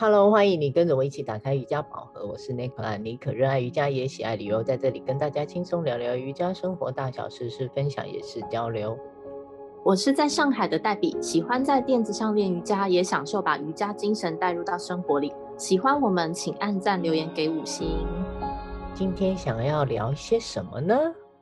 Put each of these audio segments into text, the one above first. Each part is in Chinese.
Hello，欢迎你跟着我一起打开瑜伽宝盒。我是 Nicola，妮可，热爱瑜伽也喜爱旅游，在这里跟大家轻松聊聊瑜伽生活大小事，是分享也是交流。我是在上海的黛比，喜欢在垫子上练瑜伽，也享受把瑜伽精神带入到生活里。喜欢我们，请按赞留言给五星。今天想要聊些什么呢？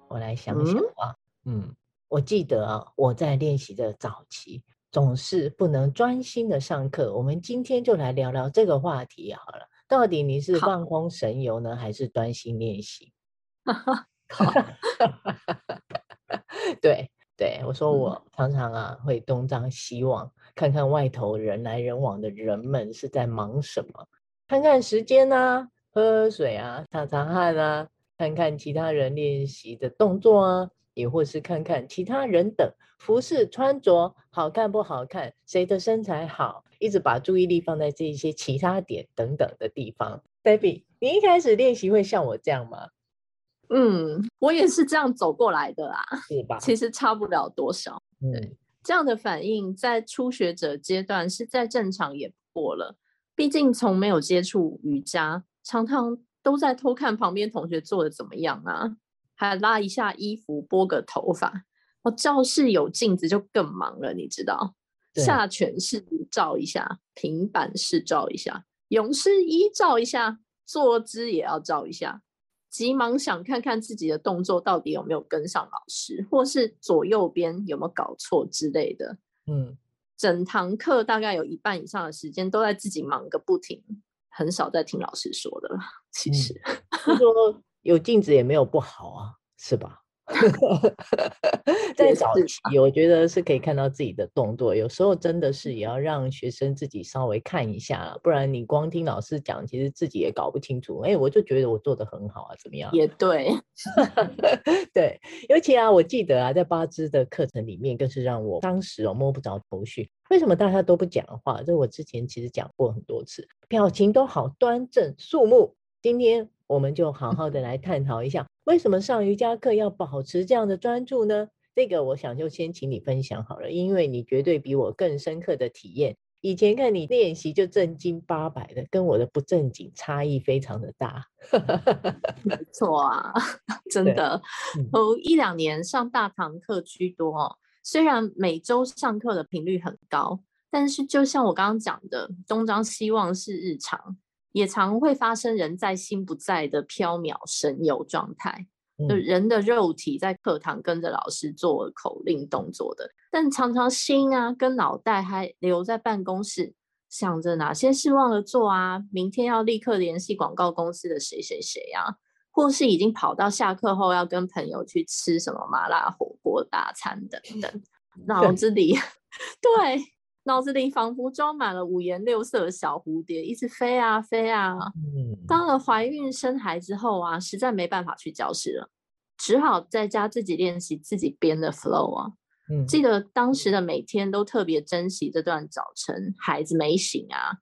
我来想想啊，嗯，嗯，我记得啊，我在练习的早期。总是不能专心的上课。我们今天就来聊聊这个话题好了。到底你是放空神游呢，还是专心练习？对对，我说我常常啊会东张西望，看看外头人来人往的人们是在忙什么，看看时间啊，喝喝水啊，擦擦汗啊，看看其他人练习的动作啊。也或是看看其他人等服饰穿着好看不好看，谁的身材好，一直把注意力放在这些其他点等等的地方。Baby，你一开始练习会像我这样吗？嗯，我也是这样走过来的啦，是吧？其实差不了多少。嗯，对，这样的反应在初学者阶段是再正常也不过了。毕竟从没有接触瑜伽，常常都在偷看旁边同学做的怎么样啊。还拉一下衣服，拨个头发。哦，教室有镜子就更忙了，你知道？下犬式照一下，平板式照一下，勇士一照一下，坐姿也要照一下。急忙想看看自己的动作到底有没有跟上老师，或是左右边有没有搞错之类的。嗯，整堂课大概有一半以上的时间都在自己忙个不停，很少在听老师说的了。其实，嗯，说。有镜子也没有不好啊，是吧？在早期，我觉得是可以看到自己的动作。有时候真的是也要让学生自己稍微看一下，不然你光听老师讲，其实自己也搞不清楚。哎，我就觉得我做的很好啊，怎么样？也对，对。尤其啊，我记得啊，在八支的课程里面，更是让我当时哦摸不着头绪。为什么大家都不讲话？这我之前其实讲过很多次，表情都好端正肃穆。今天。我们就好好的来探讨一下，为什么上瑜伽课要保持这样的专注呢？这个我想就先请你分享好了，因为你绝对比我更深刻的体验。以前看你练习就正经八百的，跟我的不正经差异非常的大。没错啊，真的，哦，一两年上大堂课居多哦。虽然每周上课的频率很高，但是就像我刚刚讲的，东张西望是日常。也常会发生人在心不在的飘渺神游状态，就人的肉体在课堂跟着老师做口令动作的，但常常心啊跟脑袋还留在办公室，想着哪些事忘了做啊，明天要立刻联系广告公司的谁谁谁啊，或是已经跑到下课后要跟朋友去吃什么麻辣火锅大餐等等，脑子里 对。脑子里仿佛装满了五颜六色的小蝴蝶，一直飞啊飞啊。当了怀孕生孩子后啊，实在没办法去教室了，只好在家自己练习自己编的 flow 啊。记得当时的每天都特别珍惜这段早晨，孩子没醒啊，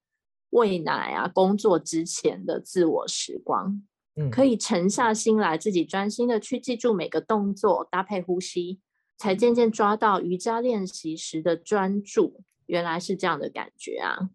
喂奶啊，工作之前的自我时光，可以沉下心来，自己专心的去记住每个动作，搭配呼吸，才渐渐抓到瑜伽练习时的专注。原来是这样的感觉啊！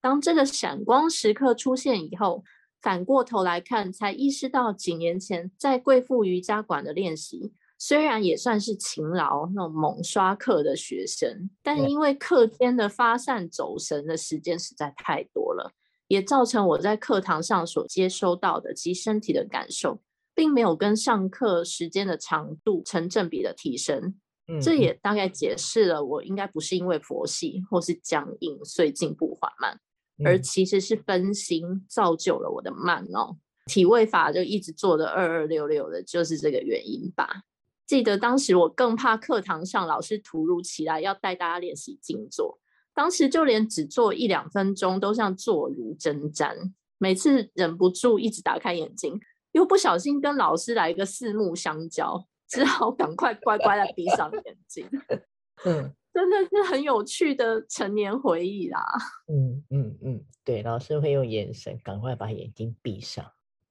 当这个闪光时刻出现以后，反过头来看，才意识到几年前在贵妇瑜伽馆的练习，虽然也算是勤劳那种猛刷课的学生，但因为课间的发散走神的时间实在太多了，也造成我在课堂上所接收到的及身体的感受，并没有跟上课时间的长度成正比的提升。这也大概解释了我应该不是因为佛系或是僵硬，所以进步缓慢，而其实是分心造就了我的慢哦。体位法就一直做的二二六六的，就是这个原因吧。记得当时我更怕课堂上老师突如其来要带大家练习静坐，当时就连只做一两分钟都像坐如针毡，每次忍不住一直打开眼睛，又不小心跟老师来一个四目相交。只好赶快乖乖的闭上眼睛。嗯，真的是很有趣的成年回忆啦。嗯嗯嗯，对，老师会用眼神赶快把眼睛闭上。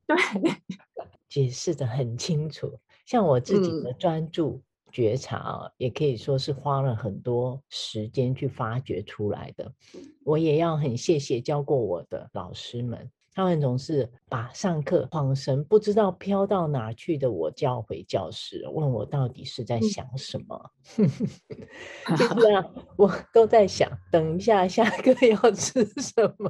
对，解释的很清楚。像我自己的专注、嗯、觉察啊，也可以说是花了很多时间去发掘出来的。我也要很谢谢教过我的老师们。他们总是把上课恍神不知道飘到哪去的我叫回教室，问我到底是在想什么。就这样，我都在想，等一下下课要吃什么，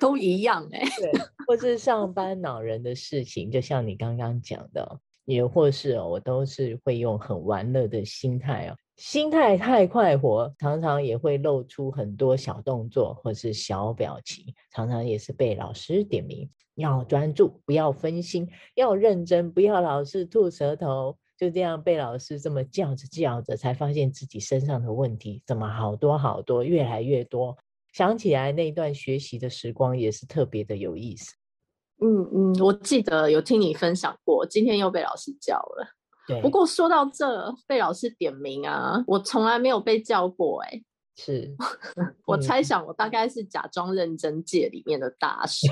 都一样哎、欸。对，或是上班恼人的事情，就像你刚刚讲的，也或是我都是会用很玩乐的心态哦。心态太快活，常常也会露出很多小动作或是小表情，常常也是被老师点名，要专注，不要分心，要认真，不要老是吐舌头。就这样被老师这么叫着叫着，才发现自己身上的问题怎么好多好多，越来越多。想起来那段学习的时光也是特别的有意思。嗯嗯，我记得有听你分享过，今天又被老师叫了。对，不过说到这被老师点名啊，我从来没有被叫过哎、欸。是，我猜想我大概是假装认真界里面的大师，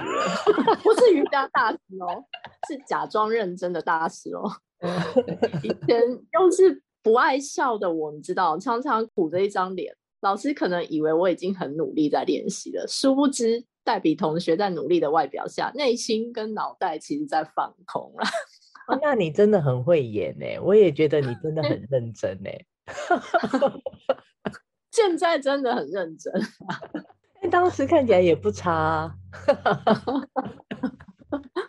不是瑜伽大师哦，是假装认真的大师哦。以前又是不爱笑的我，你知道，常常苦着一张脸，老师可能以为我已经很努力在练习了，殊不知黛比同学在努力的外表下，内心跟脑袋其实在放空了。哦、那你真的很会演呢，我也觉得你真的很认真呢。现在真的很认真，但当时看起来也不差啊。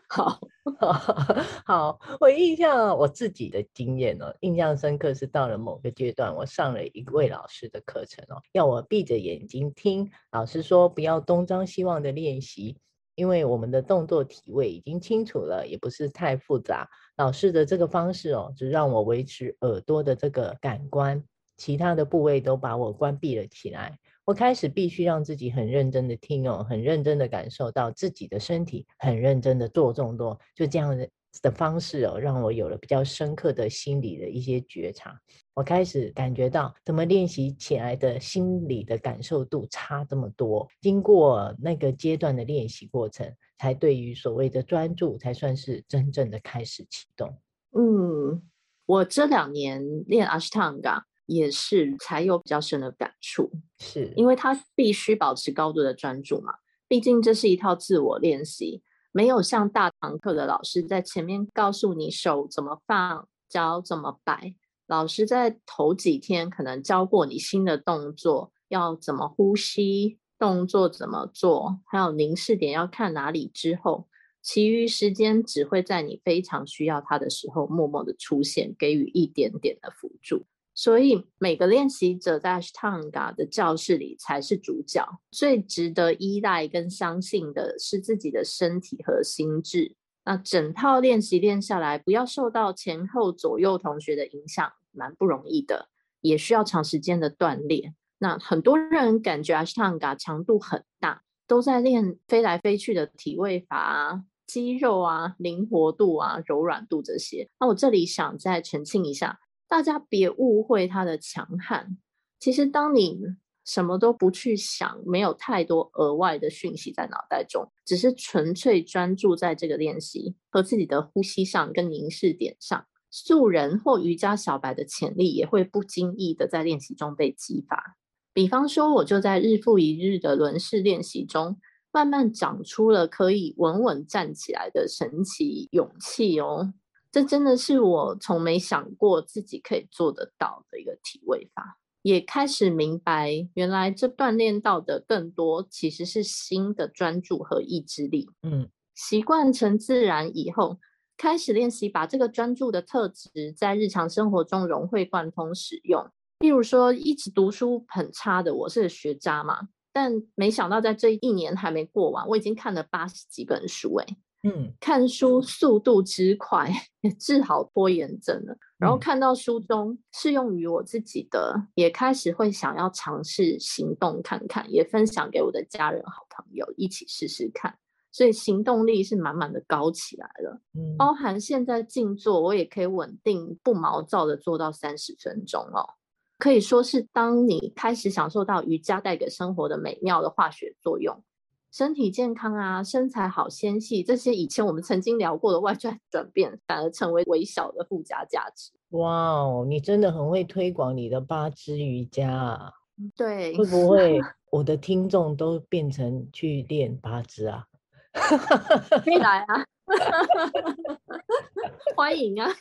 好 好，我印象我自己的经验哦，印象深刻是到了某个阶段，我上了一位老师的课程哦，要我闭着眼睛听老师说，不要东张西望的练习。因为我们的动作体位已经清楚了，也不是太复杂。老师的这个方式哦，只让我维持耳朵的这个感官，其他的部位都把我关闭了起来。我开始必须让自己很认真的听哦，很认真的感受到自己的身体，很认真的做动作，就这样的。方式哦，让我有了比较深刻的心理的一些觉察。我开始感觉到，怎么练习起来的心理的感受度差这么多。经过那个阶段的练习过程，才对于所谓的专注，才算是真正的开始启动。嗯，我这两年练阿斯汤加也是才有比较深的感触，是因为他必须保持高度的专注嘛，毕竟这是一套自我练习。没有像大堂课的老师在前面告诉你手怎么放，脚怎么摆。老师在头几天可能教过你新的动作，要怎么呼吸，动作怎么做，还有凝视点要看哪里之后，其余时间只会在你非常需要他的时候，默默的出现，给予一点点的辅助。所以每个练习者在 Ashtanga 的教室里才是主角，最值得依赖跟相信的是自己的身体和心智。那整套练习练下来，不要受到前后左右同学的影响，蛮不容易的，也需要长时间的锻炼。那很多人感觉 Ashtanga 强度很大，都在练飞来飞去的体位法啊、肌肉啊、灵活度啊、柔软度这些。那我这里想再澄清一下。大家别误会他的强悍。其实，当你什么都不去想，没有太多额外的讯息在脑袋中，只是纯粹专注在这个练习和自己的呼吸上跟凝视点上，素人或瑜伽小白的潜力也会不经意的在练习中被激发。比方说，我就在日复一日的轮式练习中，慢慢长出了可以稳稳站起来的神奇勇气哦。这真的是我从没想过自己可以做得到的一个体位法，也开始明白，原来这锻炼到的更多其实是心的专注和意志力。嗯，习惯成自然以后，开始练习把这个专注的特质在日常生活中融会贯通使用。例如说，一直读书很差的我是学渣嘛，但没想到在这一年还没过完，我已经看了八十几本书诶。嗯，看书速度之快，也治好拖延症了。然后看到书中适用于我自己的，也开始会想要尝试行动看看，也分享给我的家人、好朋友一起试试看。所以行动力是满满的高起来了。嗯，包含现在静坐，我也可以稳定不毛躁的做到三十分钟哦。可以说是当你开始享受到瑜伽带给生活的美妙的化学作用。身体健康啊，身材好纤细，这些以前我们曾经聊过的外在转变，反而成为微小的附加价值。哇哦，你真的很会推广你的八支瑜伽啊！对，会不会我的听众都变成去练八支啊？可以来啊，欢迎啊！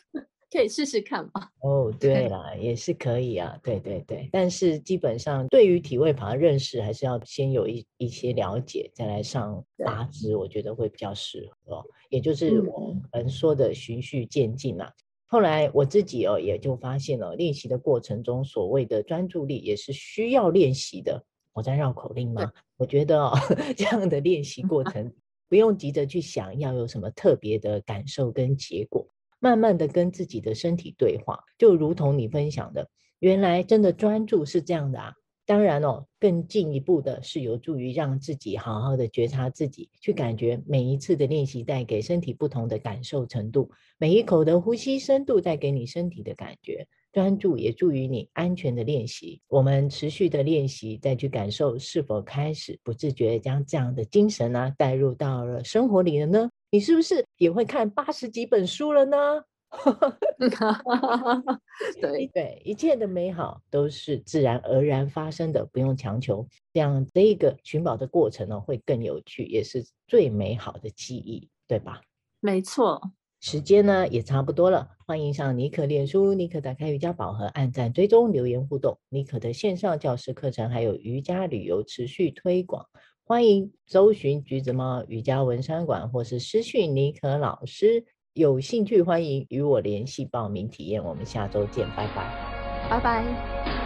可以试试看嘛？哦，对了，也是可以啊，对对对。但是基本上对于体位法的认识，还是要先有一一些了解，再来上八支，我觉得会比较适合哦。也就是我们说的循序渐进嘛。后来我自己哦，也就发现了练习的过程中，所谓的专注力也是需要练习的。我在绕口令吗？我觉得哦，这样的练习过程 不用急着去想要有什么特别的感受跟结果。慢慢的跟自己的身体对话，就如同你分享的，原来真的专注是这样的啊。当然哦，更进一步的是有助于让自己好好的觉察自己，去感觉每一次的练习带给身体不同的感受程度，每一口的呼吸深度带给你身体的感觉。专注也助于你安全的练习。我们持续的练习，再去感受是否开始不自觉将这样的精神呢、啊、带入到了生活里了呢？你是不是也会看八十几本书了呢？对对，一切的美好都是自然而然发生的，不用强求。这样这一个寻宝的过程呢，会更有趣，也是最美好的记忆，对吧？没错。时间呢也差不多了，欢迎上尼可脸书，尼可打开瑜伽宝盒，按赞追踪留言互动。尼可的线上教师课程还有瑜伽旅游持续推广。欢迎搜寻橘子猫瑜伽文山馆，或是私讯尼可老师。有兴趣欢迎与我联系报名体验。我们下周见，拜拜，拜拜。